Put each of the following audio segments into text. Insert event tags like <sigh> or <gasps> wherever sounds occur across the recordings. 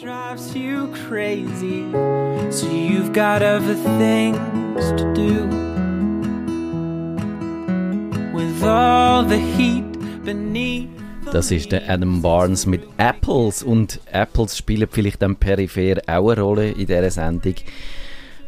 drives you crazy, so you've got other things to do. With all the heat beneath. Das ist der Adam Barnes mit Apples und Apples spielen vielleicht dann peripher auch eine Rolle in dieser Sendung.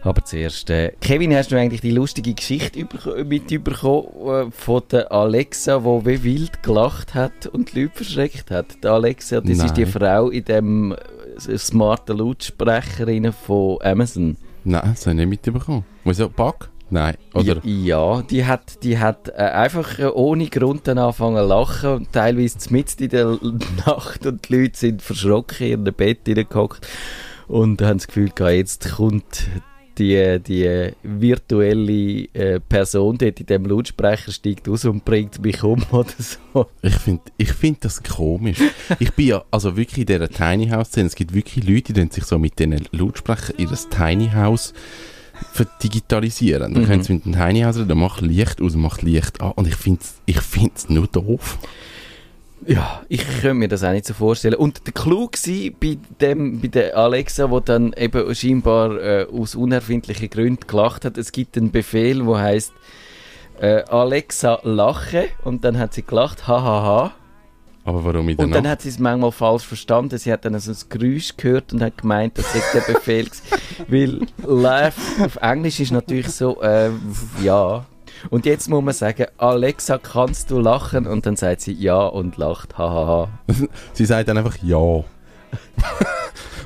Aber zuerst, äh, Kevin, hast du eigentlich die lustige Geschichte mitbekommen äh, von der Alexa, die wie wild gelacht hat und die Leute verschreckt hat? Die Alexa, das Nein. ist die Frau in dem smarten Lautsprecher von Amazon. Nein, das habe ich nicht mitbekommen. Wieso? Bug? Nein. Oder? Ja, ja, die hat, die hat äh, einfach äh, ohne Grund dann angefangen zu lachen und teilweise mitten in der <laughs> Nacht und die Leute sind verschrocken in ihr Bett hineingehockt und haben das Gefühl gehabt, jetzt kommt die, die virtuelle äh, Person dort in dem Lautsprecher steigt raus und bringt mich um <laughs> oder so. Ich finde ich find das komisch. ich bin ja also wirklich in dieser Tiny House Szene. Es gibt wirklich Leute, die sich so mit diesen Lautsprechern in das Tiny House verdigitalisieren. Dann Mhm. können sie mit dem Tiny House reden, macht Licht aus, macht Licht an. Und ich finde es ich find's nur doof. Ja, ich könnte mir das auch nicht so vorstellen. Und der Clou war bei, dem, bei der Alexa, wo dann eben scheinbar äh, aus unerfindlichen Gründen gelacht hat, es gibt einen Befehl, der heißt äh, Alexa lache und dann hat sie gelacht, hahaha. Aber warum in der Und dann Nacht? hat sie es manchmal falsch verstanden. Sie hat dann so ein Geräusch gehört und hat gemeint, das sei der Befehl. <laughs> Weil Laugh auf Englisch ist natürlich so, äh, ja. Und jetzt muss man sagen, Alexa, kannst du lachen? Und dann sagt sie ja und lacht, hahaha. <laughs> Sie sagt dann einfach ja. <laughs>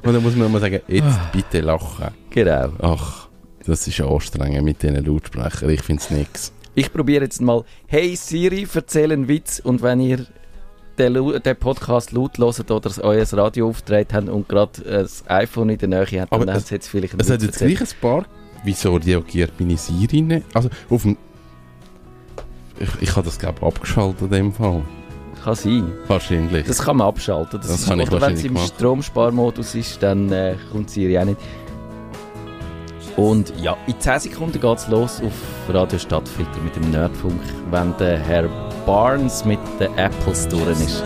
Und dann muss man immer sagen, jetzt bitte lachen. Genau. Ach, das ist anstrengend mit diesen Lautsprechern. Ich finde es nix. Ich probiere jetzt mal, hey Siri, erzähl einen Witz und wenn ihr den, den Podcast laut hört oder euer Radio auftritt habt und gerade äh, das iPhone in der Nähe habt, dann es- habt ihr jetzt vielleicht einen Es hat Witz jetzt erzählt. gleich ein paar. Wieso reagiert meine Siri nicht? Also, auf dem... Ich, ich habe das, glaube ich, abgeschaltet in dem Fall. Kann sein. Wahrscheinlich. Das kann man abschalten. Das Das ist, habe ich oder wenn es im gemacht. Stromsparmodus ist, dann äh, kommt Siri auch nicht. Und ja, in 10 Sekunden geht es los auf Radio Stadtfilter mit dem Nerdfunk, wenn der Herr Barnes mit den Apples durch ist.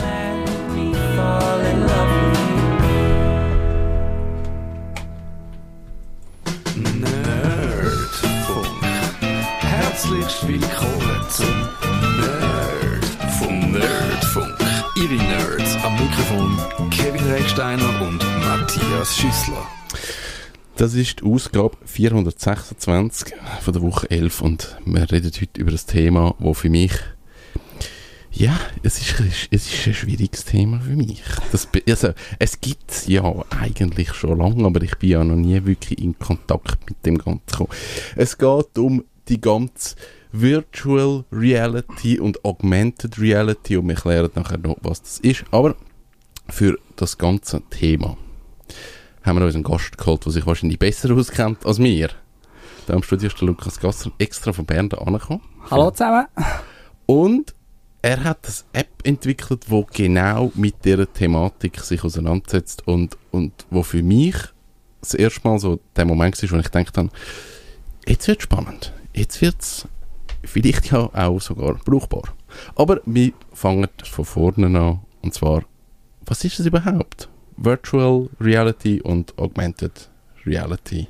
Recksteiner und Matthias Schüssler. Das ist die Ausgabe 426 von der Woche 11 und wir reden heute über das Thema, wo für mich ja, es ist, es ist ein schwieriges Thema für mich. Das, also, es gibt es ja eigentlich schon lange, aber ich bin ja noch nie wirklich in Kontakt mit dem Ganzen gekommen. Es geht um die ganze Virtual Reality und Augmented Reality und wir klären nachher noch, was das ist. Aber für das ganze Thema haben wir uns einen Gast geholt, der sich wahrscheinlich besser auskennt als wir. Da am Studio ist der Lukas Gasser extra von Bern angekommen. Hallo zusammen. Und er hat eine App entwickelt, wo genau mit dieser Thematik sich auseinandersetzt und, und wo für mich das erste Mal so der Moment war, wo ich gedacht habe, jetzt wird spannend. Jetzt wird es vielleicht ja auch sogar brauchbar. Aber wir fangen von vorne an. Und zwar, was ist es überhaupt? Virtual Reality und Augmented Reality.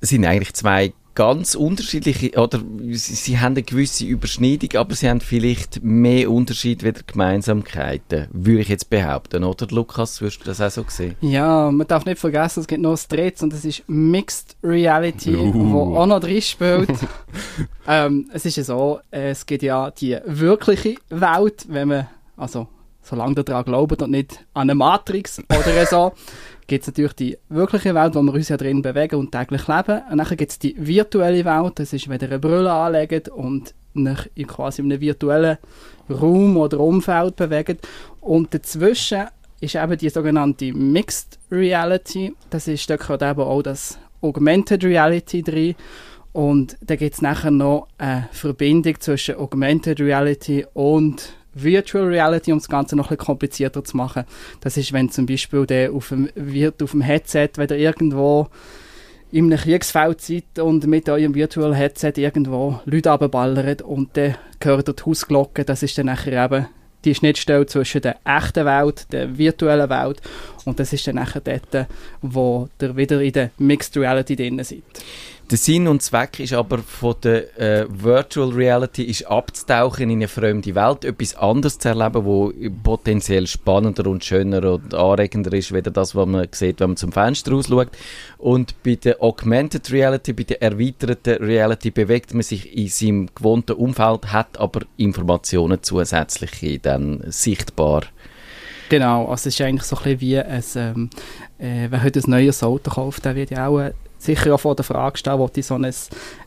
Es sind eigentlich zwei ganz unterschiedliche, oder sie, sie haben eine gewisse Überschneidung, aber sie haben vielleicht mehr Unterschied wie Gemeinsamkeiten, würde ich jetzt behaupten, oder Lukas, würdest du das auch so sehen? Ja, man darf nicht vergessen, es gibt noch das Drittes und das ist Mixed Reality, Uh. wo auch noch drin spielt. <laughs> ähm, es ist ja so, es gibt ja die wirkliche Welt, wenn man, also solange daran glaubt und nicht an eine Matrix oder so, <laughs> gibt es natürlich die wirkliche Welt, wo wir uns ja drin bewegen und täglich leben. Und dann gibt es die virtuelle Welt, das ist, wenn ihr eine Brille anlegt und euch in quasi in einem virtuellen Raum oder Umfeld bewegt. Und dazwischen ist eben die sogenannte Mixed Reality. Das ist, da gehört eben auch das Augmented Reality drin. Und da gibt es nachher noch eine Verbindung zwischen Augmented Reality und Virtual Reality, um das Ganze noch ein bisschen komplizierter zu machen. Das ist, wenn zum Beispiel der auf dem, wird auf dem Headset, wenn ihr irgendwo in einem Kriegsfeld seid und mit eurem Virtual Headset irgendwo Leute abballert und dann gehört ihr die Hausglocke. Das ist dann nachher eben die Schnittstelle zwischen der echten Welt, der virtuellen Welt Und das ist dann nachher dort, wo ihr wieder in der Mixed Reality drin seid. Der Sinn und Zweck ist aber von der äh, Virtual Reality ist abzutauchen in eine fremde Welt, etwas anderes zu erleben, wo potenziell spannender und schöner und anregender ist, weder das, was man sieht, wenn man zum Fenster rausschaut. Und bei der Augmented Reality, bei der erweiterten Reality bewegt man sich in seinem gewohnten Umfeld, hat aber Informationen zusätzliche dann sichtbar. Genau, also es ist eigentlich so ein bisschen wie ein, ähm, äh, wer heute ein neues Auto kauft, der wird ja auch äh, sicher auch vor der Frage stehen, ob ich so ein äh,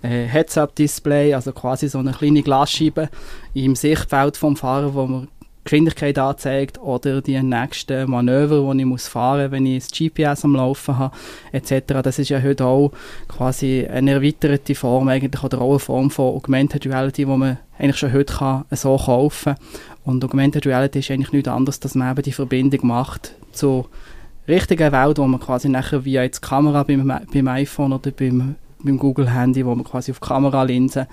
Heads-Up-Display, also quasi so eine kleine Glasscheibe im Sichtfeld vom Fahrer, wo man Geschwindigkeit anzeigt oder die nächsten Manöver, die ich muss fahren muss, wenn ich das GPS am Laufen habe, etc. Das ist ja heute auch quasi eine erweiterte Form eigentlich oder auch eine Form von Augmented Reality, die man eigentlich schon heute kann, so kaufen kann. Und Augmented Reality ist eigentlich nichts anderes, dass man eben die Verbindung macht zu richtigen Welt, wo man quasi nachher via jetzt Kamera beim, beim iPhone oder beim, beim Google Handy, wo man quasi auf Kameralinsen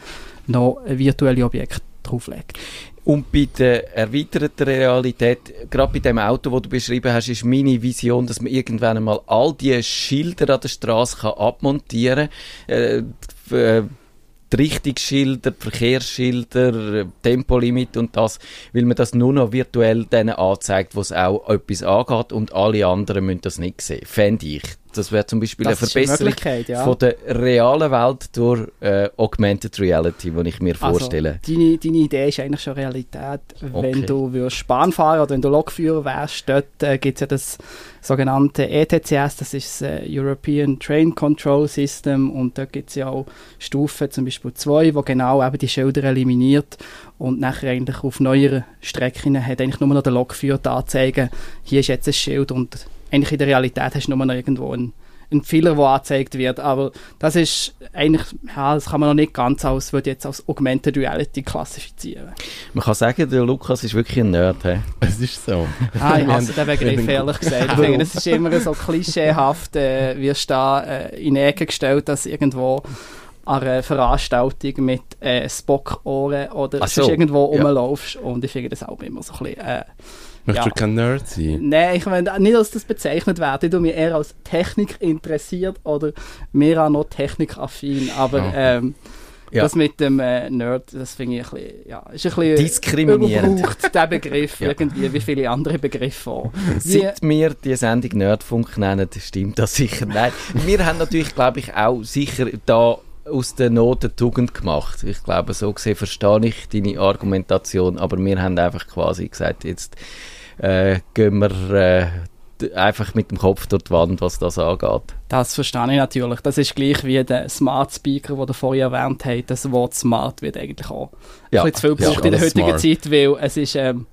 noch ein virtuelles Objekt drauflegt. Und bei der erweiterten Realität, gerade bei dem Auto, das du beschrieben hast, ist meine Vision, dass man irgendwann einmal all die Schilder an der Straße abmontieren kann. Äh, äh, die Richtungsschilder, die Verkehrsschilder, Tempolimit und das, weil man das nur noch virtuell denen anzeigt, wo es auch etwas angeht und alle anderen müssen das nicht sehen. Fände ich. Das wäre zum Beispiel Das eine eine Verbesserung Möglichkeit, ja. von der realen Welt durch äh, Augmented Reality, die ich mir vorstelle. Also, deine, deine Idee ist eigentlich schon Realität. Okay. Wenn du würdest Bahn fahren oder wenn du Lokführer wärst, dort äh, gibt es ja das sogenannte ETCS, das ist das äh, European Train Control System. Und dort gibt es ja auch Stufen, zum Beispiel zwei, wo genau eben die Schilder eliminiert und nachher eigentlich auf neueren Strecken hat eigentlich nur noch der Lokführer die Anzeige, hier ist jetzt ein Schild und eigentlich in der Realität hast du nur noch irgendwo einen, einen Fehler, der angezeigt wird, aber das ist eigentlich, ja, das kann man noch nicht ganz als, würde ich jetzt als Augmented Reality klassifizieren. Man kann sagen, der Lukas ist wirklich ein Nerd. He? <laughs> Es ist so. Ah, ich hasse den Begriff, ehrlich <laughs> gesagt. Finde, es ist immer so klischeehaft, äh, wirst da äh, in Ecke gestellt, dass irgendwo an einer Veranstaltung mit äh, Spock-Ohren oder so, irgendwo ja. rumlaufst und ich finde das auch immer so ein bisschen... Äh, Möchtest Ja. du kein Nerd sein? Nein, ich meine nicht, dass das bezeichnet wird. Ich tue mich eher als Technik interessiert oder mehr auch noch technikaffin. Aber Ah. ähm, Ja. das mit dem äh, Nerd, das finde ich ein bisschen, ja, ist ein bisschen Diskriminierend. überbraucht, der Begriff, <laughs> Ja. irgendwie, wie viele andere Begriffe auch. Seit wir die Sendung Nerdfunk nennen, stimmt das sicher. Nein, wir haben natürlich, glaube ich, auch sicher da aus der Not eine Tugend gemacht. Ich glaube, so gesehen verstehe ich deine Argumentation, aber wir haben einfach quasi gesagt, jetzt äh, gehen wir äh, einfach mit dem Kopf durch die Wand, was das angeht. das verstehe ich natürlich. Das ist gleich wie der Smart Speaker, den du vorher erwähnt hast. Das Wort Smart wird eigentlich auch Ja. ein bisschen zu viel Ja, gebraucht in der heutigen smart. Zeit, weil es ist, ähm,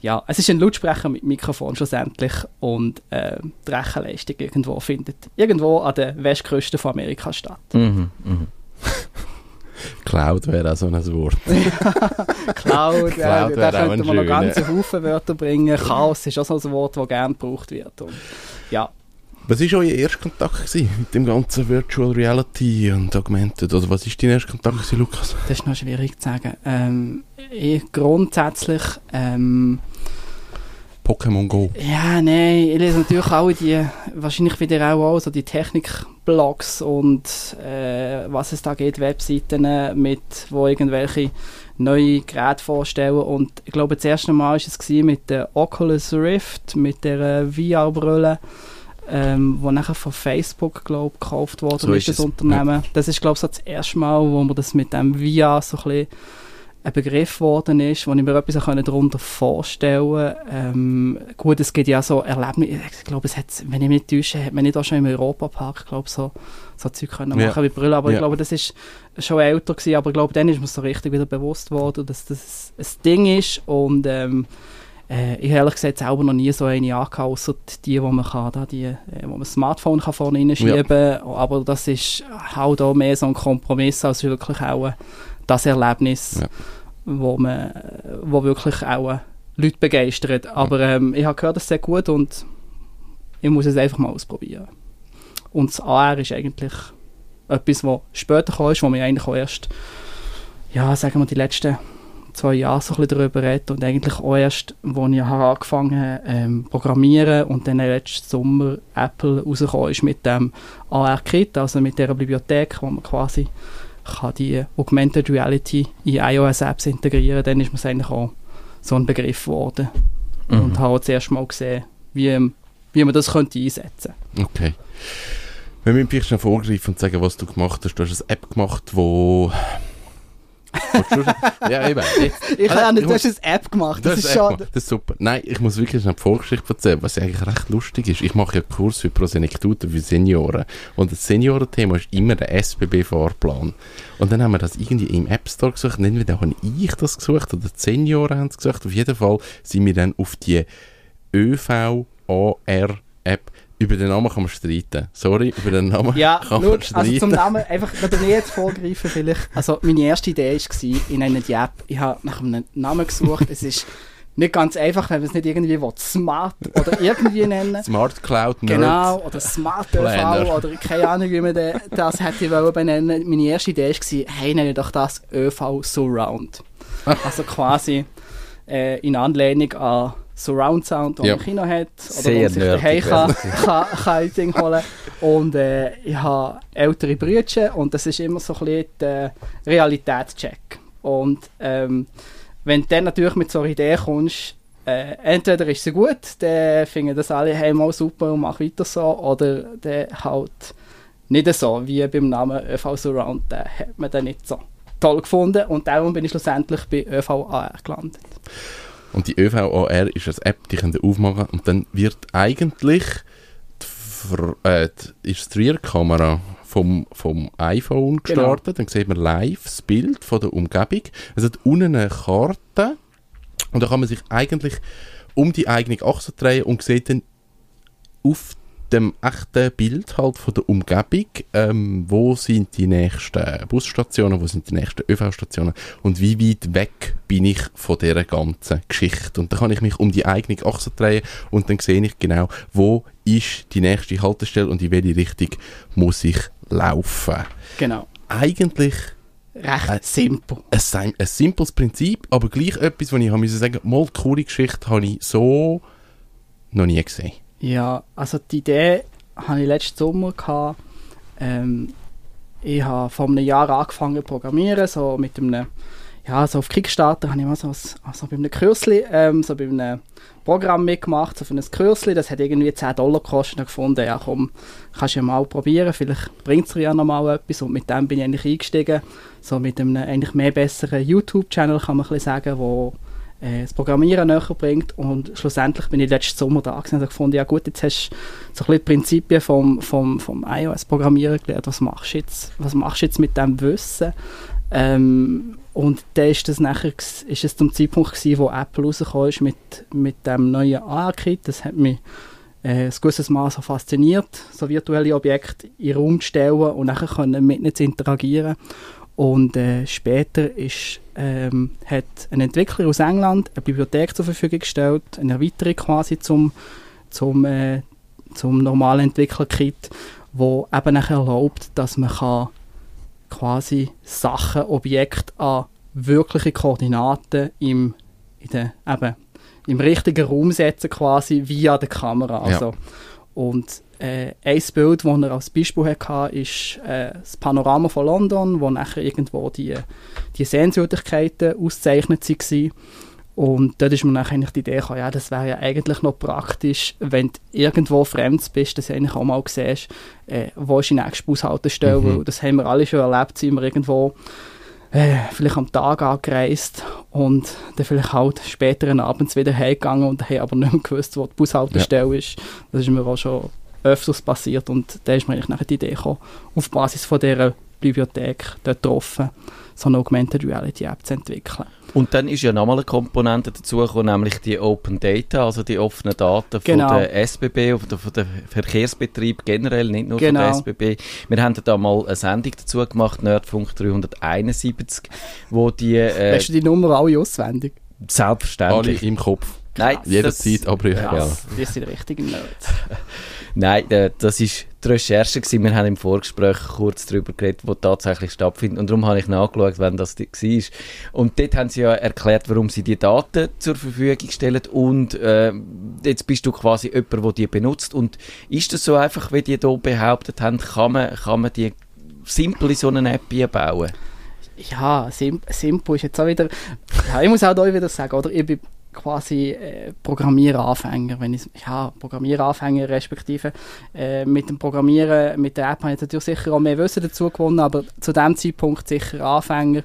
ja, es ist ein Lautsprecher mit Mikrofon schlussendlich und ähm, die Rechenleistung irgendwo findet irgendwo an der Westküste von Amerika statt. Mhm, mhm. Cloud wäre auch so ein Wort. <laughs> Cloud, ja, Cloud da wäre auch könnte man noch ganze Haufen Wörter bringen. Chaos ist auch so ein Wort, das gerne gebraucht wird. Und, ja, Was war euer erster Kontakt gewesen mit dem ganzen Virtual Reality und Augmented? Oder was war dein erster Kontakt, gewesen, Lukas? das ist noch schwierig zu sagen. Ähm, ich grundsätzlich ähm, Pokémon Go. Ja, nein, ich lese natürlich auch die, wahrscheinlich wieder auch, auch so die Technikblogs und äh, was es da geht, Webseiten äh, mit, wo irgendwelche neue Geräte vorstellen. Und ich glaube das erste Mal war es mit der Oculus Rift, mit der äh, VR-Brille, ähm, wo nachher von Facebook, glaube ich, gekauft worden So ist, das Unternehmen. Das ist, glaube ich, so das erste Mal, wo man das mit dem VR so ein bisschen ein Begriff geworden ist, wo ich mir etwas darunter vorstellen konnte. Ähm, gut, es gibt ja so Erlebnisse, ich glaube, es hat, wenn ich mich nicht täusche, hat man nicht auch schon im Europapark, glaube so, so Zeug können Ja. machen wie Brille, aber ich Ja. glaube, das ist schon älter gewesen, aber ich glaube, dann ist mir so richtig wieder bewusst worden, dass das ein Ding ist und ähm, äh, ich habe ehrlich gesagt selber noch nie so eine angehabt, außer die, die man kann, da, die, äh, wo man das Smartphone kann vorne reinschieben kann, aber das ist halt auch mehr so ein Kompromiss als wirklich auch das Erlebnis, Ja. Wo man, wo wirklich auch äh, Leute begeistert. Aber ähm, ich habe gehört, es sehr gut und ich muss es einfach mal ausprobieren. Und das AR ist eigentlich etwas, was später kam, ist, wo wir eigentlich auch erst, ja, sagen wir, die letzten zwei Jahren so ein bisschen darüber rede und eigentlich auch erst, als ich angefangen habe, ähm, programmieren und dann letzten Sommer Apple rausgekommen ist mit dem AR-Kit, also mit der Bibliothek, wo man quasi kann die Augmented Reality in iOS-Apps integrieren dann ist mir eigentlich auch so ein Begriff geworden. Mhm. Und habe auch das erste Mal gesehen, wie, wie man das könnte einsetzen Okay. Wir müssen vielleicht schnell vorgreifen und sagen, was du gemacht hast. Du hast eine App gemacht, wo... Ja, eben. <laughs> Ich habe ja Ah, nicht, ich du hast eine App gemacht, das hast ist eine schon... Das ist super. Nein, ich muss wirklich die Vorgeschichte erzählen, was eigentlich recht lustig ist. Ich mache ja Kurs für Prosenektuten für Senioren. Und das Seniorenthema ist immer der SBB-Fahrplan. Und dann haben wir das irgendwie im App Store gesucht. Und entweder habe ich das gesucht oder die Senioren haben es gesucht. Auf jeden Fall sind wir dann auf die ÖVAR-App. Über den Namen kann man streiten. Sorry, über den Namen Ja, <laughs> kann man also streiten. zum Namen, einfach, wenn ich jetzt vorgreifen vielleicht. Also meine erste Idee war, in einer die App, ich habe nach einem Namen gesucht, es ist nicht ganz einfach, wenn man es nicht irgendwie will, Smart oder irgendwie nennen Smart Cloud Nerd. Genau, oder Smart. ÖV oder keine Ahnung, wie man das hätte wollen benennen. Meine erste Idee war, hey, nenne doch das ÖV Surround. Also quasi äh, in Anlehnung an Surround Sound, den Ja. man im Kino hat. Oder Sehr sich daheim kann, <laughs> Ding holen. Und äh, ich habe ältere Brüder und das ist immer so ein bisschen der Realitätscheck. Und ähm, wenn du dann natürlich mit so einer Idee kommst, äh, entweder ist sie gut, dann finden das alle hey, mal super und mach weiter so, oder dann halt nicht so, wie beim Namen ÖV Surround, den hat man dann nicht so toll gefunden und darum bin ich schlussendlich bei ÖVAR gelandet. Und die ÖVAR ist eine App, die könnt ihr aufmachen und dann wird eigentlich die, äh, die, ist die Rear-Kamera vom, vom iPhone Genau. gestartet. Dann sieht man live das Bild von der Umgebung. Es hat unten eine Karte und da kann man sich eigentlich um die eigene Achse drehen und sieht dann auf dem echten Bild halt von der Umgebung, ähm, wo sind die nächsten Busstationen, wo sind die nächsten ÖV-Stationen und wie weit weg bin ich von dieser ganzen Geschichte. Und dann kann ich mich um die eigene Achse drehen und dann sehe ich genau, wo ist die nächste Haltestelle und in welche Richtung muss ich laufen. Genau. Eigentlich Recht Äh, simpel. ein, sim- ein simples Prinzip, aber gleich etwas, wo ich habe müssen sagen, mal die coole Geschichte habe ich so noch nie gesehen. Ja, also die Idee hatte ich letzten Sommer. Gehabt. Ähm, ich habe vor einem Jahr angefangen zu programmieren, so mit einem, ja, so auf Kickstarter habe ich mal so, also bei einem Kürzli, ähm, so bei einem Programm mitgemacht, so für ein Kürzli, das hat irgendwie 10 Dollar gekostet und gefunden, ja komm, kannst du ja mal probieren, vielleicht bringt es dir ja noch mal etwas und mit dem bin ich eigentlich eingestiegen, so mit einem eigentlich mehr besseren YouTube-Channel kann man ein bisschen sagen, wo äh, das Programmieren näher bringt und schlussendlich bin ich letzten Sommer da gewesen und habe gefunden, ja gut, jetzt hast du so ein die Prinzipien vom, vom, vom iOS-Programmieren gelernt, was machst du jetzt, was machst du jetzt mit dem Wissen? Ähm, und dann ist das nachher ist es zum Zeitpunkt gewesen, wo Apple rausgekommen ist mit, mit dem neuen AR-Kit, das hat mich äh, ein gewisses Maß so fasziniert, so virtuelle Objekte in den Raum zu stellen und nachher mit ihnen zu interagieren. Und äh, später ist, ähm, hat ein Entwickler aus England eine Bibliothek zur Verfügung gestellt, eine Erweiterung quasi zum, zum, äh, zum normalen Entwickler-Kit, wo eben erlaubt, dass man kann quasi Sachen, Objekte an wirkliche Koordinaten im, in der, eben, im richtigen Raum setzen quasi via der Kamera. Ja. Also, Und äh, ein Bild, das er als Beispiel hatte, ist äh, das Panorama von London, wo nachher irgendwo die, die Sehenswürdigkeiten auszeichnet waren. Und dort ist mir nachher eigentlich die Idee gekommen, ja, das wäre ja eigentlich noch praktisch, wenn du irgendwo fremd bist, dass du eigentlich auch mal siehst, äh, wo ist die nächste Bushaltestelle, Mhm. weil das haben wir alle schon erlebt, sind wir irgendwo äh, vielleicht am Tag angereist und dann vielleicht halt später abends wieder heimgegangen und haben aber nicht mehr gewusst, wo die Bushaltestelle ist. Das ist mir auch schon öfters passiert und da ist mir eigentlich nachher die Idee gekommen, auf Basis von dieser Bibliothek dort getroffen, so eine Augmented Reality App zu entwickeln. Und dann ist ja nochmal eine Komponente dazu gekommen, nämlich die Open Data, also die offenen Daten Genau. von der SBB, oder von der Verkehrsbetrieb generell, nicht nur Genau. von der SBB. Wir haben da mal eine Sendung dazu gemacht, Nerdfunk 371, wo die, äh, Hast du die Nummer alle auswendig? Alle selbstverständlich. im Kopf. Nein, Jederzeit, das- aber ja. Ja. Krass, die sind die richtigen Nerds. <laughs> Nein, äh, das ist die Recherche gewesen. Wir haben im Vorgespräch kurz darüber geredet, wo tatsächlich stattfindet. Und darum habe ich nachgeschaut, wenn das war. Und dort haben sie ja erklärt, warum sie die Daten zur Verfügung stellen. Und äh, jetzt bist du quasi jemand, der die benutzt. Und ist das so einfach, wie die hier behauptet haben, kann man, kann man die simpel in so eine App einbauen? Ja, sim simpel ist jetzt auch wieder. Ja, ich muss auch da wieder sagen, oder? Ich bin quasi äh, Programmieranfänger, wenn ich ja Programmieranfänger respektive äh, mit dem Programmieren mit der App habe ich natürlich sicher auch mehr Wissen dazu gewonnen, aber zu dem Zeitpunkt sicher Anfänger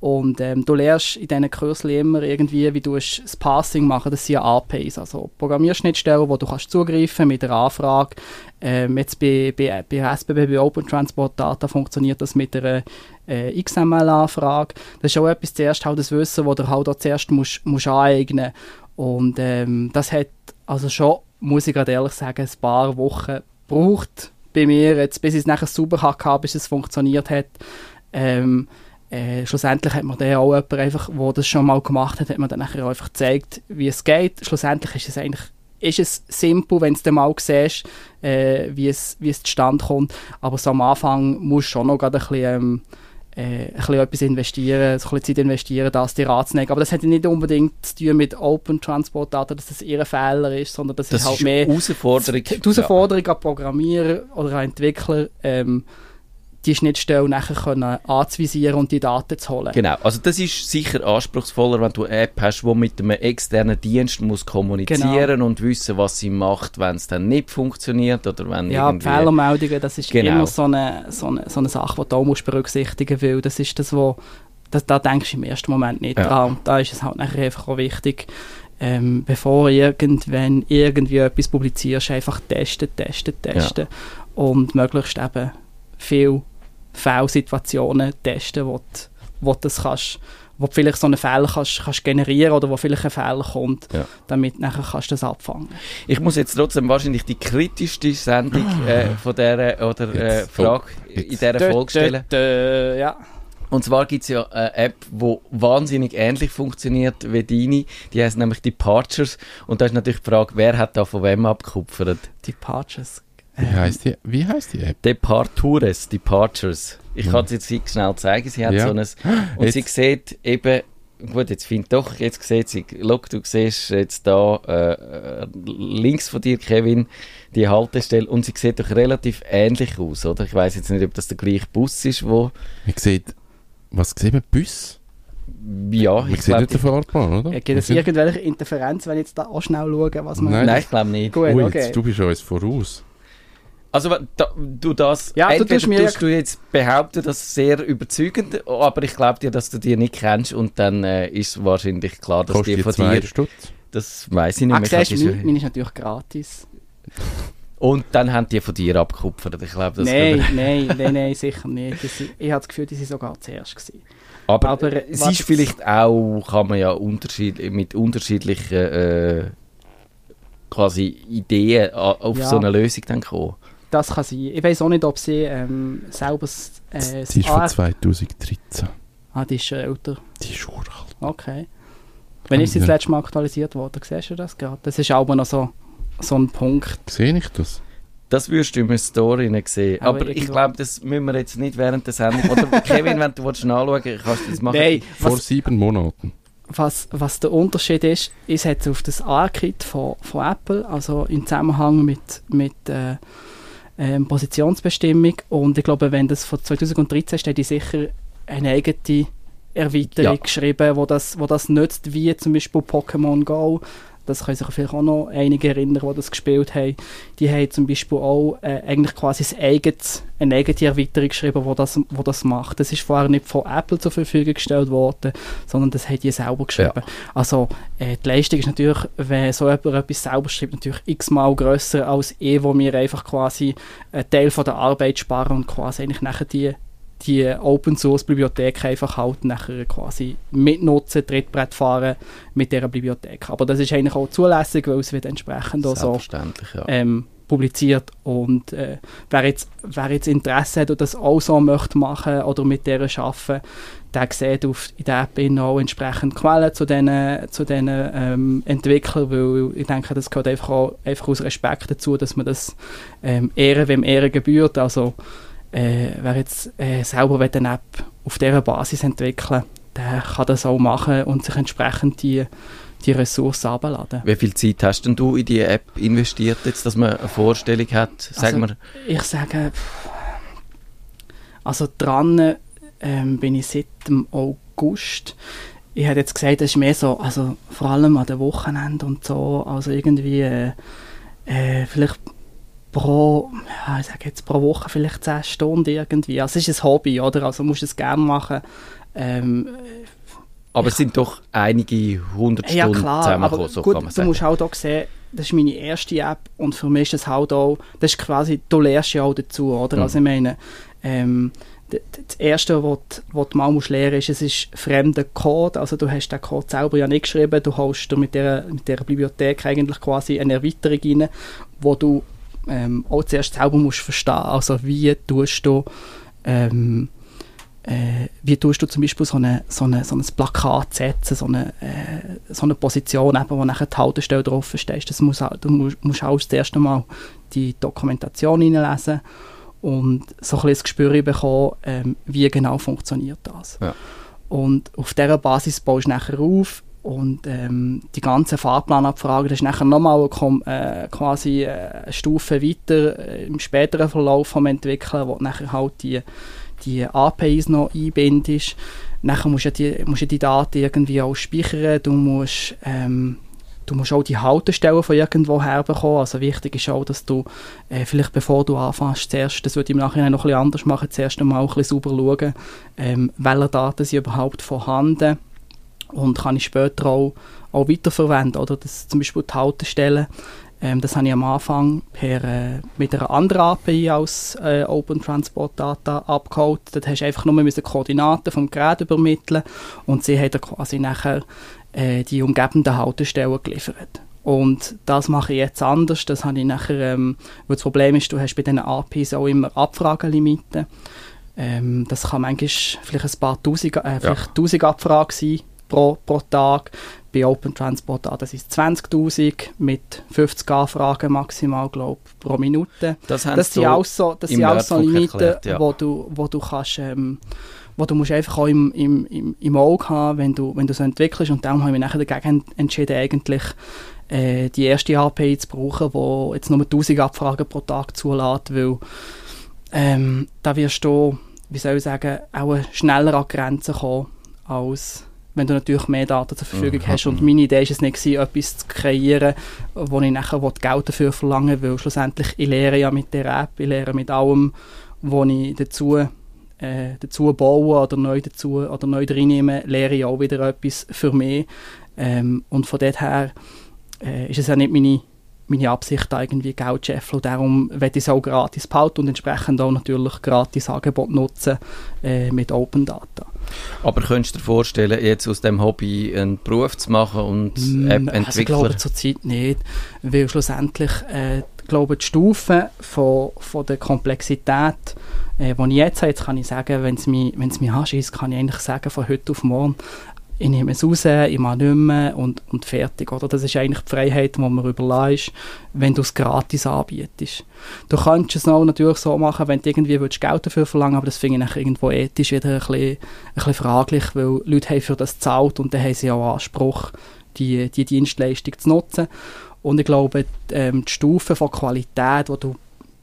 und ähm, du lernst in diesen Kursen immer irgendwie, wie du das Passing machen, das sind ja APIs, also Programmierschnittstellen, wo du kannst zugreifen mit einer Anfrage. Ähm, jetzt bei, bei, bei SBB, bei Open Transport Data funktioniert das mit einer äh, XML-Anfrage. Das ist auch etwas zuerst halt das Wissen, das du halt auch zuerst musst, musst aneignen Und ähm, das hat also schon, muss ich gerade ehrlich sagen, ein paar Wochen gebraucht bei mir, jetzt, bis ich es nachher sauber hatte, bis es funktioniert hat. Ähm, äh, schlussendlich hat mir dann auch jemand einfach, der das schon mal gemacht hat, hat mir dann nachher einfach gezeigt, wie es geht. Schlussendlich ist es eigentlich ist es simpel, wenn du dann mal siehst, äh, wie, es, wie es zustande kommt. Aber so am Anfang musst du schon noch ein bisschen, ähm, äh, ein bisschen etwas investieren, so ein bisschen Zeit investieren, das dir anzunehmen. Aber das hat ja nicht unbedingt zu tun mit Open Transport Data, dass das ihr Fehler ist, sondern das, Das ist halt ist mehr Herausforderung. die Herausforderung an Programmierer oder an Entwickler, ähm, die Schnittstelle nachher können anzuvisieren und die Daten zu holen. Genau, also das ist sicher anspruchsvoller, wenn du eine App hast, die mit einem externen Dienst muss kommunizieren Genau. und wissen, was sie macht, wenn es dann nicht funktioniert oder wenn Ja, irgendwie... Fehlermeldungen, das ist Genau. immer so eine, so, eine, so eine Sache, die du auch musst berücksichtigen musst, weil das ist das, wo das, da denkst du im ersten Moment nicht Ja. dran. Und da ist es halt nachher einfach auch wichtig, ähm, bevor irgendwann irgendwie etwas publizierst, einfach testen, testen, testen und möglichst eben viel Fehlsituationen testen, wo du, wo das kannst, wo du vielleicht so einen Fehler kannst, kannst generieren oder wo vielleicht ein Fehler kommt, Ja. damit nachher kannst du das abfangen. Ich muss jetzt trotzdem wahrscheinlich die kritischste Sendung äh, von dieser oder äh, Jetzt. Frage Oh, in jetzt. dieser Folge stellen. Dö, dö, dö, ja. Und zwar gibt es ja eine App, die wahnsinnig ähnlich funktioniert wie deine. Die heißt nämlich Departures. Und da ist natürlich die Frage, wer hat da von wem abgekupfert? Departures. Wie heißt die, wie heisst die App? Departures, Departures. Ich kann es jetzt nicht schnell zeigen. Sie hat Ja. so ein... <gasps> Und Jetzt- sie sieht eben... Gut, jetzt finde doch, jetzt sieht sie... Schau, du siehst jetzt da äh, äh, links von dir, Kevin, die Haltestelle. Und sie sieht doch relativ ähnlich aus, oder? Ich weiß jetzt nicht, ob das der gleiche Bus ist, wo... Man sieht, was sieht man? Bus? Ja, Man ich sieht glaube... nicht den oder? Ja, gibt es irgendwelche Interferenzen, wenn ich jetzt da auch schnell schaue, was man... Nein. Nein, ich glaube nicht. Gut, Ui, okay. jetzt, du bist uns voraus. Also da, du das, Ja, du entweder tust mir tust du jetzt behaupten, das ist sehr überzeugend, aber ich glaube dir, dass du die nicht kennst und dann äh, ist wahrscheinlich klar, dass Kostet die von dir, Stutz. das weiß ich nicht Ah, mehr. siehst du, meine, meine ist natürlich gratis. und dann haben die von dir abgekupfert, ich glaube, das Nein, nein, nein, nein, sicher nicht. Das, ich habe das Gefühl, die sind sogar zuerst gewesen. aber, aber, äh, es ist vielleicht auch, kann man ja unterschied, mit unterschiedlichen äh, quasi Ideen a- auf Ja. so eine Lösung dann kommen. Das kann sein. Ich weiß auch nicht, ob sie ähm, selber... Äh, Sie ist von ah, 2013. ah, die ist schon älter. Die ist uralt. Okay. Wenn ist sie das letzte Mal aktualisiert worden? Siehst du das gerade? Das ist aber noch so, so ein Punkt. Sehe ich das? Das wirst du in meiner Story nicht sehen. Aber Aber, ich glaube, das müssen wir jetzt nicht während der Sendung. Oder Kevin, wenn du willst nachschauen willst, kannst du das machen. Nein, Vor was, sieben Monaten. was, was der Unterschied ist, ist jetzt auf das AR-Kit von, von Apple, also im Zusammenhang mit, mit äh, ähm, Positionsbestimmung. Und ich glaube, wenn das von 2013 steht, ist sicher eine eigene Erweiterung Ja. geschrieben, wo das, wo das nützt, wie zum Beispiel Pokémon Go. Das können sich vielleicht auch noch einige erinnern, die das gespielt haben. Die haben zum Beispiel auch äh, eigentlich quasi ein eigenes, eine eigene Erweiterung geschrieben, wo das, wo das macht. Das ist vorher nicht von Apple zur Verfügung gestellt worden, sondern das haben die selber geschrieben. Also äh, die Leistung ist natürlich, wenn so jemand etwas selber schreibt, natürlich x-mal grösser als ich, wo wir einfach quasi einen Teil von der Arbeit sparen und quasi eigentlich nachher die die Open Source Bibliothek einfach halt nachher quasi mitnutzen, Trittbrett fahren mit dieser Bibliothek. Aber das ist eigentlich auch zulässig, weil es wird entsprechend auch so ja. ähm, publiziert und äh, wer, jetzt, wer jetzt Interesse hat und das auch so möchte machen oder mit der arbeiten, der sieht auf, in der App auch entsprechend Quellen zu diesen zu den, ähm, Entwicklern, weil ich denke, das gehört einfach, auch, einfach aus Respekt dazu, dass man das ähm, Ehre, wem Ehre gebührt, also äh, wer jetzt äh, selber eine App auf dieser Basis entwickeln der kann das auch machen und sich entsprechend die, die Ressourcen abladen. Wie viel Zeit hast denn du in die App investiert, jetzt, dass man eine Vorstellung hat? Sag Also, mal, Ich sage, also dran ähm, bin ich seit dem August. Ich hätte jetzt gesagt, das ist mehr so, also vor allem an den Wochenenden und so, also irgendwie äh, äh, vielleicht pro, ja, ich sage jetzt pro Woche vielleicht 10 Stunden irgendwie. Also es ist ein Hobby, oder? Also musst du es gerne machen. Ähm, aber es sind doch einige hundert ja, Stunden klar, zusammengekommen, so gut, kann man du sagen. musst auch hier sehen, das ist meine erste App und für mich ist das halt auch, das ist quasi, du lernst ja auch dazu, oder? Mhm. Also ich meine, ähm, das Erste, was du- was du mal musst lernen musst, ist, es ist fremder Code, also du hast den Code selber ja nicht geschrieben, du dir mit dieser mit der Bibliothek eigentlich quasi eine Erweiterung rein, wo du ähm, auch zuerst selber musst verstehen, also wie tust du ähm, äh, wie tust du zum Beispiel so, eine, so, eine, so ein Plakat setzen, so eine, äh, so eine Position, eben, wo nachher die Haltestelle drauf steht. Das muss, du musst, musst auch das erste Mal die Dokumentation hineinlesen und so ein bisschen das Gespür bekommen, ähm, wie genau funktioniert das. Ja. Und auf dieser Basis baust du nachher auf und ähm, die ganzen Fahrplanabfragen, das ist nachher nochmal äh, quasi äh, eine Stufe weiter äh, im späteren Verlauf vom Entwickeln, wo nachher halt die, die APIs noch einbindest. Nachher musst du die, musst du die Daten irgendwie auch speichern, du musst, ähm, du musst auch die Haltestellen von irgendwo herbekommen. Also wichtig ist auch, dass du äh, vielleicht bevor du anfängst, zuerst, das würde ich im Nachhinein noch ein bisschen anders machen, zuerst einmal ein bisschen sauber schauen, ähm, welche Daten sind überhaupt vorhanden und kann ich später auch, auch weiterverwenden. Oder das, zum Beispiel die Haltestellen, ähm, das habe ich am Anfang per, äh, mit einer anderen API als äh, Open Transport Data abgeholt. Dort hast du einfach nur müssen Koordinaten vom Gerät übermitteln und sie hat quasi nachher äh, die umgebenden Haltestellen geliefert. Und das mache ich jetzt anders. Das habe ich nachher, ähm, weil das Problem ist, du hast bei diesen APIs auch immer Abfragelimiten. Ähm, das kann manchmal vielleicht ein paar Tausend, äh, vielleicht tausend Abfragen sein pro, pro Tag. Bei Open Transport Data sind es 20'000 mit 50 Anfragen maximal, glaube pro Minute. Das, haben Das sind auch so, das sind auch so Limiten, erklärt, ja. wo, du, wo du kannst, ähm, wo du musst einfach auch im, im, im, im Auge haben, wenn du, wenn du so entwickelst. Und darum habe ich mich nachher dagegen entschieden, eigentlich äh, die erste API zu brauchen, die jetzt nur 1000 Abfragen pro Tag zulässt, weil ähm, da wirst du, wie soll ich sagen, auch schneller an Grenzen kommen, als wenn du natürlich mehr Daten zur Verfügung Mhm. hast. Und meine Idee war es nicht, gewesen, etwas zu kreieren, wo ich nachher Geld dafür verlangen will, weil schlussendlich, ich lehre ja mit der App, ich lehre mit allem, was ich dazu, äh, dazu baue oder neu dazu oder neu reinnehme, lehre ich auch wieder etwas für mich. Ähm, und von dort her äh, ist es ja nicht meine, meine Absicht, da irgendwie Geld zu scheffeln. Darum werde ich es auch gratis behalten und entsprechend auch natürlich gratis Angebot nutzen äh, mit Open Data. Aber könntest du dir vorstellen, jetzt aus dem Hobby einen Beruf zu machen und Mm, Also ich App-Entwickler? glaube zurzeit nicht, weil schlussendlich äh, ich glaube die Stufen von, von der Komplexität, äh, die ich jetzt habe, jetzt kann ich sagen, wenn es mich, wenn's mich anschießt, kann ich eigentlich sagen, von heute auf morgen, ich nehme es raus, ich mache nicht mehr und, und fertig. Oder? Das ist eigentlich die Freiheit, die man überlässt, wenn du es gratis anbietest. Du könntest es auch natürlich so machen, wenn du irgendwie willst, Geld dafür verlangen aber das finde ich irgendwo ethisch wieder ein bisschen, ein bisschen fraglich, weil Leute haben für das gezahlt und dann haben sie auch Anspruch, die, die Dienstleistung zu nutzen. Und ich glaube, die, ähm, die Stufe von Qualität, die du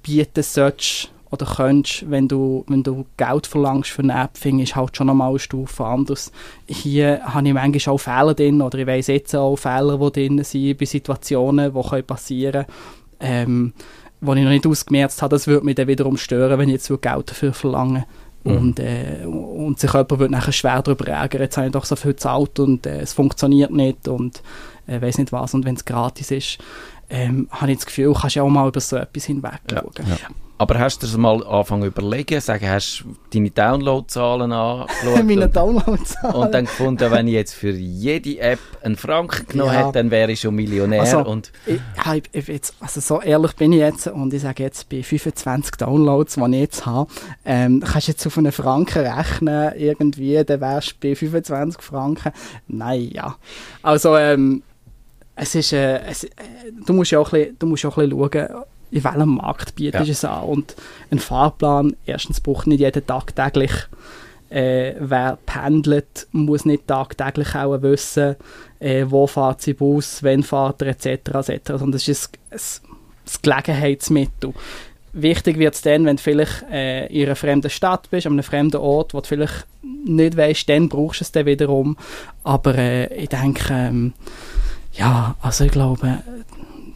bieten solltest oder könntest, wenn du, wenn du Geld verlangst für eine App, finde ich, ist halt schon nochmal eine Stufe anders. Hier habe ich manchmal auch Fehler drin, oder ich weiss jetzt auch Fehler, die drin sind, bei Situationen, die können passieren können, ähm, wo ich noch nicht ausgemerzt habe, das würde mich dann wiederum stören, wenn ich jetzt Geld dafür verlange. Mhm. Und, äh, und sich jemand würde nachher schwer darüber ärgern, jetzt habe ich doch so viel gezahlt und äh, es funktioniert nicht und äh, weiß nicht was. Und wenn es gratis ist, ähm, habe ich das Gefühl, kannst du ja auch mal über so etwas hinweg Ja. schauen. Ja. Aber hast du das mal angefangen zu überlegen, sagen, hast du deine Downloadzahlen <laughs> angeschaut Meine und, Downloads. und dann gefunden, wenn ich jetzt für jede App einen Franken genommen Ja. hätte, dann wäre ich schon Millionär Also, und ich, ja, ich, jetzt, also so ehrlich bin ich jetzt und ich sage jetzt bei 25 Downloads, die ich jetzt habe, ähm, kannst du jetzt auf einen Franken rechnen, irgendwie, dann wärst du bei 25 Franken. Nein, ja. Also, ähm, es ist, äh, es, äh, du musst ja auch ein bisschen, du musst auch ein bisschen schauen, in welchem Markt bietest du Ja. es an. Und ein Fahrplan, erstens braucht nicht jeden Tag täglich äh, wer pendelt, muss nicht tagtäglich auch wissen, äh, wo fährt sie Bus, wann fährt er, etc. etc. Sondern es ist ein, ein, ein Gelegenheitsmittel. Wichtig wird es dann, wenn du vielleicht äh, in einer fremden Stadt bist, an einem fremden Ort, wo du vielleicht nicht weißt, dann brauchst du es dann wiederum. Aber äh, ich denke, ähm, ja, also ich glaube,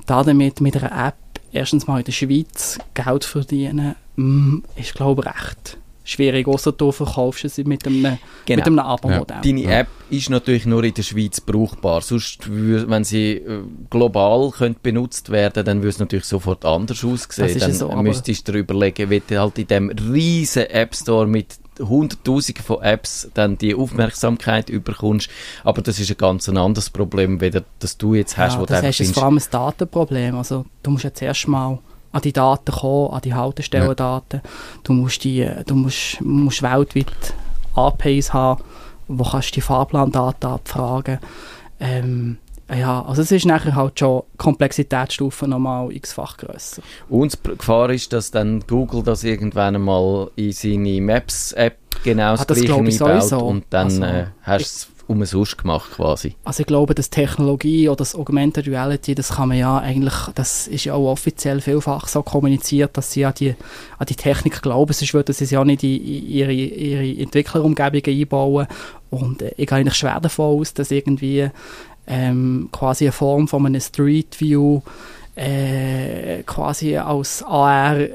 da damit mit einer App erstens mal in der Schweiz Geld verdienen, mm, ist glaube ich recht schwierig, außer du verkaufst es mit einem, Genau. mit einem Abo-Modell. Deine Ja. App ist natürlich nur in der Schweiz brauchbar. Sonst, wenn sie äh, global könnte benutzt werden, dann würde es natürlich sofort anders aussehen. Das ist dann so, müsstest du dir überlegen, wie du halt in dem riesen App Store mit hunderttausenden von Apps dann die Aufmerksamkeit überkommst. Aber das ist ein ganz anderes Problem, weder dass du jetzt hast, ja, wo du das einfach heißt, es ist findest, vor allem ein Datenproblem. Also, du musst jetzt erstmal an die Daten kommen, an die Haltestellendaten. Du musst, die, du musst, musst weltweit APIs haben, wo kannst du die Fahrplandaten abfragen. Ähm, ja, also es ist nachher halt schon die Komplexitätsstufe nochmal x-fach grösser. Und die Gefahr ist, dass dann Google das irgendwann einmal in seine Maps-App genau das, Ah, das gleiche einbaut sowieso. und dann Also, äh, hast du es umsonst gemacht quasi. Also ich glaube, dass Technologie oder das Augmented Reality, das kann man ja eigentlich, das ist ja auch offiziell vielfach so kommuniziert, dass sie an die, an die Technik glauben, sonst würden sie es ja nicht in, in ihre, ihre Entwicklerumgebungen einbauen. Und äh, ich gehe eigentlich schwer davon aus, dass irgendwie ähm, quasi eine Form von einem Street View äh, quasi als AR äh,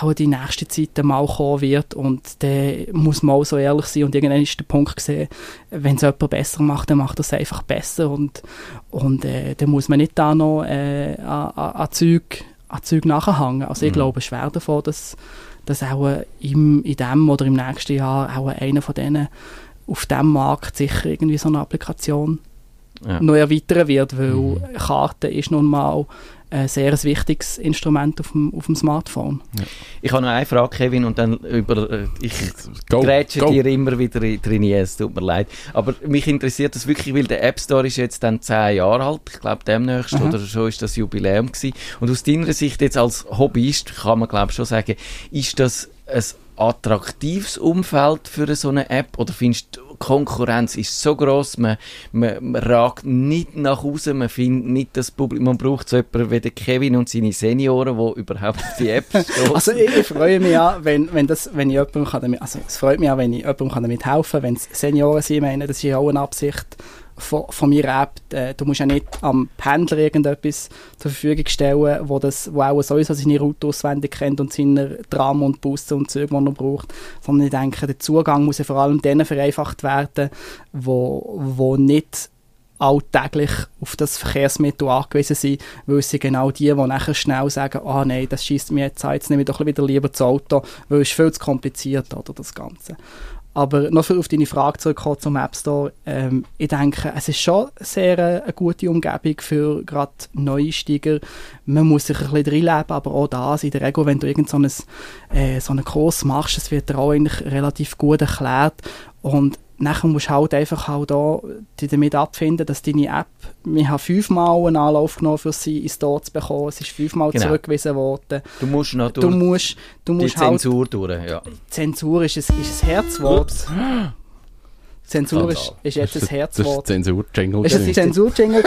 auch die nächste Zeit mal kommen wird und dann muss man auch so ehrlich sein und irgendwann ist der Punkt gesehen, wenn es jemand besser macht, dann macht er es einfach besser und, und äh, dann muss man nicht da noch äh, an, an, Zeug, an Zeug nachhängen. Also ich Mhm. glaube schwer davon, dass, dass auch äh, im, in dem oder im nächsten Jahr auch einer von denen auf dem Markt sicher irgendwie so eine Applikation Ja. noch erweitern wird, weil Mhm. Karte ist nun mal ein sehr wichtiges Instrument auf dem, auf dem Smartphone. Ich habe noch eine Frage, Kevin, und dann über. Äh, ich Go, grätsche go. dir immer wieder in- drin, es tut mir leid. Aber mich interessiert das wirklich, weil der App Store ist jetzt dann 10 Jahre alt. Ich glaube, demnächst Aha. oder so ist das Jubiläum gewesen. Und aus deiner Sicht jetzt als Hobbyist kann man glaube schon sagen, ist das ein attraktives Umfeld für so eine App oder findest du, Konkurrenz ist so groß, man, man, man ragt nicht nach außen, man findet nicht das Publikum, man braucht so jemanden wie Kevin und seine Senioren, die überhaupt die App <laughs> stoßen. Also ich, freue mich ja, wenn, wenn, das, wenn ich jemandem kann damit, also es freut mich auch, wenn ich jemandem kann damit helfen kann, wenn es Senioren sind, meine, das ist ja auch eine Absicht von, von meiner App. Äh, Du musst ja nicht am Pendler irgendetwas zur Verfügung stellen, wo, das, wo auch sowieso seine Route auswendig kennt und seine Tram und Busse und Züge, die er braucht. Sondern ich denke, der Zugang muss ja vor allem denen vereinfacht werden, wo, wo nicht alltäglich auf das Verkehrsmittel angewiesen sind, weil sind genau die, die nachher schnell sagen, ah nein, das schießt mir jetzt an, jetzt nehme ich doch wieder lieber das Auto, weil es ist viel zu kompliziert, oder, das Ganze. Aber noch für auf deine Frage zurückkommen zum App Store, ähm, ich denke, es ist schon sehr äh, eine gute Umgebung für gerade Neueinsteiger. Man muss sich ein bisschen reinleben, aber auch das, in der Regel, wenn du irgend so, äh, so Kurs machst, das wird dir auch eigentlich relativ gut erklärt und nachher musst du halt einfach halt da dich damit abfinden, dass deine App, wir haben fünfmal einen Anlauf genommen, für sie ins Store zu bekommen, es ist fünfmal Genau. zurückgewiesen worden. Du musst noch Du durch musst, du die musst halt Zensur durch, ja. Zensur ist ein, ist ein Herzwort. Zensur ist, ist jetzt ein Das ist Herzwort. Zensur-Jingle. Ist das. Zensur-Jingle?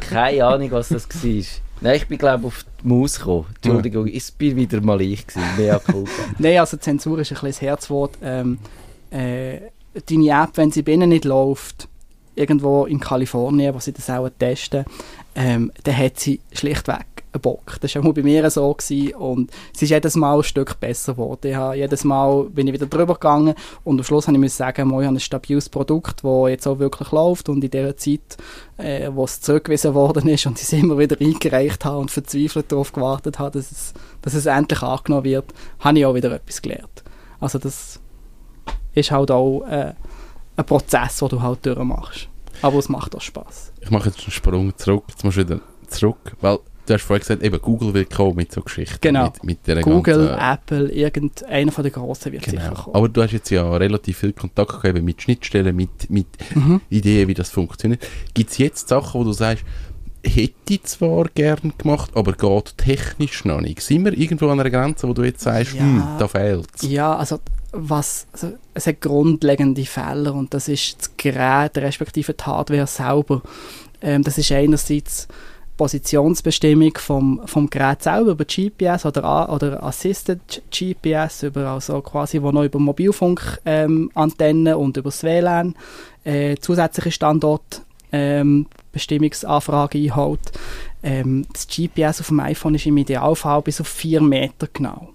Keine Ahnung, was das war. Nein, ich bin glaube auf die Maus gekommen. Entschuldigung, es bin wieder mal ich gewesen. Mea <laughs> culpa. Nein, also Zensur ist ein bisschen das Herzwort. Ähm, äh, deine App, wenn sie binnen nicht läuft, irgendwo in Kalifornien, wo sie das auch testen, ähm, dann hat sie schlichtweg einen Bock. Das war auch bei mir so gewesen und es ist jedes Mal ein Stück besser geworden. Ich habe, jedes Mal bin ich wieder drüber gegangen und am Schluss habe ich sagen, ich habe ein stabiles Produkt, das jetzt auch wirklich läuft und in der Zeit, äh, wo es zurückgewiesen worden ist und ich es immer wieder eingereicht habe und verzweifelt darauf gewartet habe, dass es, dass es endlich angenommen wird, habe ich auch wieder etwas gelernt. Also das ist halt auch äh, ein Prozess, den du halt durchmachst. Aber es macht auch Spaß. Ich mache jetzt einen Sprung zurück. Jetzt musst du wieder zurück, weil du hast vorhin gesagt, eben Google will kommen mit so Geschichten. Genau. Mit, mit Google, ganzen, Apple, irgendeiner von den Grossen wird sicher Genau. kommen. Aber du hast jetzt ja relativ viel Kontakt gehabt eben mit Schnittstellen, mit, mit Mhm. Ideen, wie das funktioniert. Gibt es jetzt Sachen, wo du sagst, hätte ich zwar gern gemacht, aber geht technisch noch nicht? Sind wir irgendwo an einer Grenze, wo du jetzt sagst, Ja. hm, da fehlt's? Ja, also was, also, es hat grundlegende Fehler und das ist das Gerät, respektive die Hardware selber. Ähm, das ist einerseits Positionsbestimmung vom, vom Gerät selber über GPS oder, oder Assisted GPS, über also quasi, wo noch über Mobilfunkantennen ähm, und über das WLAN äh, zusätzliche Standort ähm, einholt. Ähm, das GPS auf dem iPhone ist im Idealfall bis auf 4 Meter genau.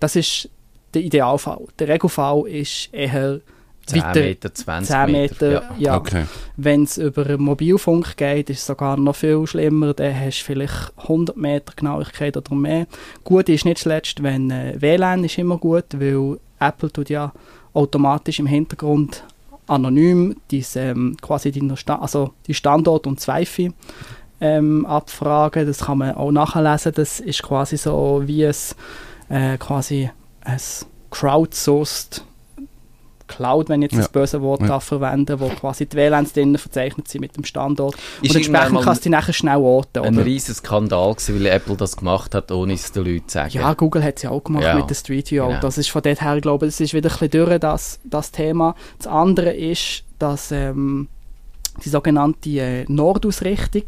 Das ist der Idealfall. Der Regelfall ist eher 10 weiter Meter, 20 10 Meter. Ja. Ja. Okay. Wenn es über Mobilfunk geht, ist es sogar noch viel schlimmer. Dann hast du vielleicht 100 Meter Genauigkeit oder mehr. Gut ist nicht zuletzt, wenn äh, WLAN ist immer gut, weil Apple tut ja automatisch im Hintergrund anonym dies, ähm, quasi die, Sta also die Standort und das Wi-Fi ähm, abfragen. Das kann man auch nachlesen. Das ist quasi so wie es äh, quasi ein crowdsourced Cloud, wenn ich jetzt Ja. das böse Wort Ja. darf verwenden, wo quasi die WLANs drinnen verzeichnet sind mit dem Standort. Ist und irgendwann entsprechend mal kannst du die nachher schnell orten. ein Oder? riesen Skandal gewesen, weil Apple das gemacht hat, ohne es den Leuten zu sagen. Ja, Google hat es ja auch gemacht Ja. mit der Street View. Genau. Das ist von dort her, ich glaube, das ist wieder ein bisschen durch, das, das Thema. Das andere ist, dass ähm, die sogenannte äh, Nordausrichtung,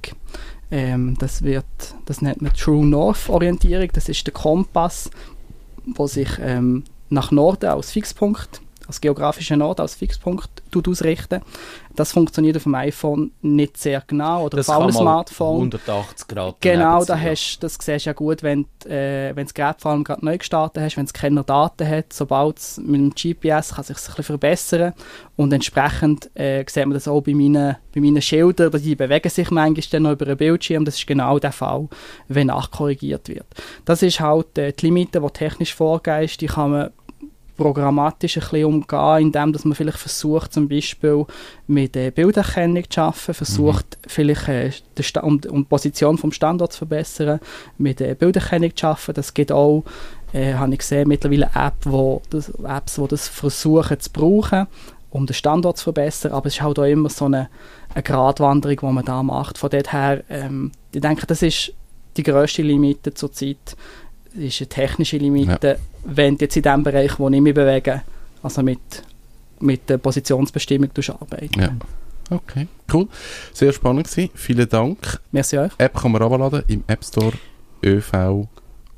ähm, das wird, das nennt man True North Orientierung, das ist der Kompass, wo sich ähm, nach Norden als Fixpunkt, als geografischer Nord als Fixpunkt tut ausrichten. Das funktioniert auf dem iPhone nicht sehr genau oder das auf allen mal Smartphones. 180 Grad Genau, da hast, das siehst du ja gut, wenn äh, wenn das Gerät vor allem gerade neu gestartet hast, wenn es keine Daten hat, sobald es mit dem GPS kann sich ein bisschen verbessern und entsprechend äh, sieht man das auch bei meinen, bei meinen Schildern, die bewegen sich manchmal dann noch über den Bildschirm, das ist genau der Fall, wenn nachkorrigiert wird. Das ist halt äh, die Limite, die technisch vorgegeben ist, die kann man programmatisch ein bisschen umgehen, indem dass man vielleicht versucht, zum Beispiel mit äh, Bilderkennung zu arbeiten, versucht vielleicht äh, um, um die Position vom Standort zu verbessern, mit äh, Bilderkennung zu arbeiten. Das geht auch, äh, habe ich gesehen, mittlerweile App, wo das, Apps, die das versuchen zu brauchen, um den Standort zu verbessern, aber es ist halt auch immer so eine, eine Gratwanderung, die man da macht. Von dort her, ähm, ich denke, das ist die grösste Limite zurzeit, ist eine technische Limite, wenn du jetzt in dem Bereich, wo ich mich bewege, also mit, mit der Positionsbestimmung arbeiten. Ja. Okay, cool. Sehr spannend gewesen. Vielen Dank. Merci euch. App kann man runterladen im App Store ÖV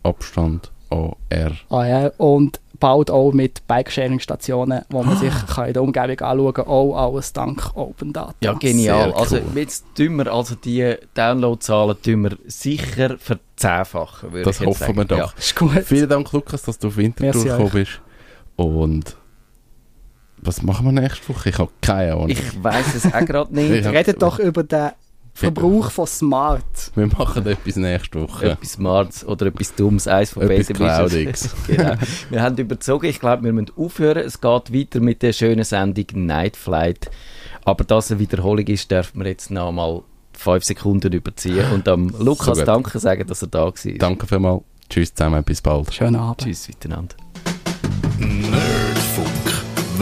Abstand AR. Ah, ja. Und bald auch mit Bike-Sharing-Stationen, wo man <gasps> sich kann in der Umgebung anschauen kann, auch alles dank Open Data. Ja, genial. Also cool. jetzt tun wir also die Downloadzahlen tun wir sicher verzehnfachen, würde Das ich jetzt hoffen wir sagen. doch. Ist gut. Vielen Dank, Lukas, dass du auf Winterthur gekommen bist. Und was machen wir nächste Woche? Ich habe keine Ahnung. Ja. Ich weiß es auch gerade nicht. <laughs> Ich- Redet doch über den Verbrauch von Smart. Wir machen etwas nächste Woche. Etwas Smarts oder etwas Dummes, eins von Etwas es. Cloudiges. <laughs> genau. Wir haben überzogen, ich glaube, wir müssen aufhören. Es geht weiter mit der schönen Sendung Night Flight. Aber dass eine Wiederholung ist, dürfen wir jetzt noch mal fünf Sekunden überziehen und am Lukas gut. Danke sagen, dass er da war. Danke vielmals. Tschüss zusammen, bis bald. Schönen Abend. Tschüss miteinander.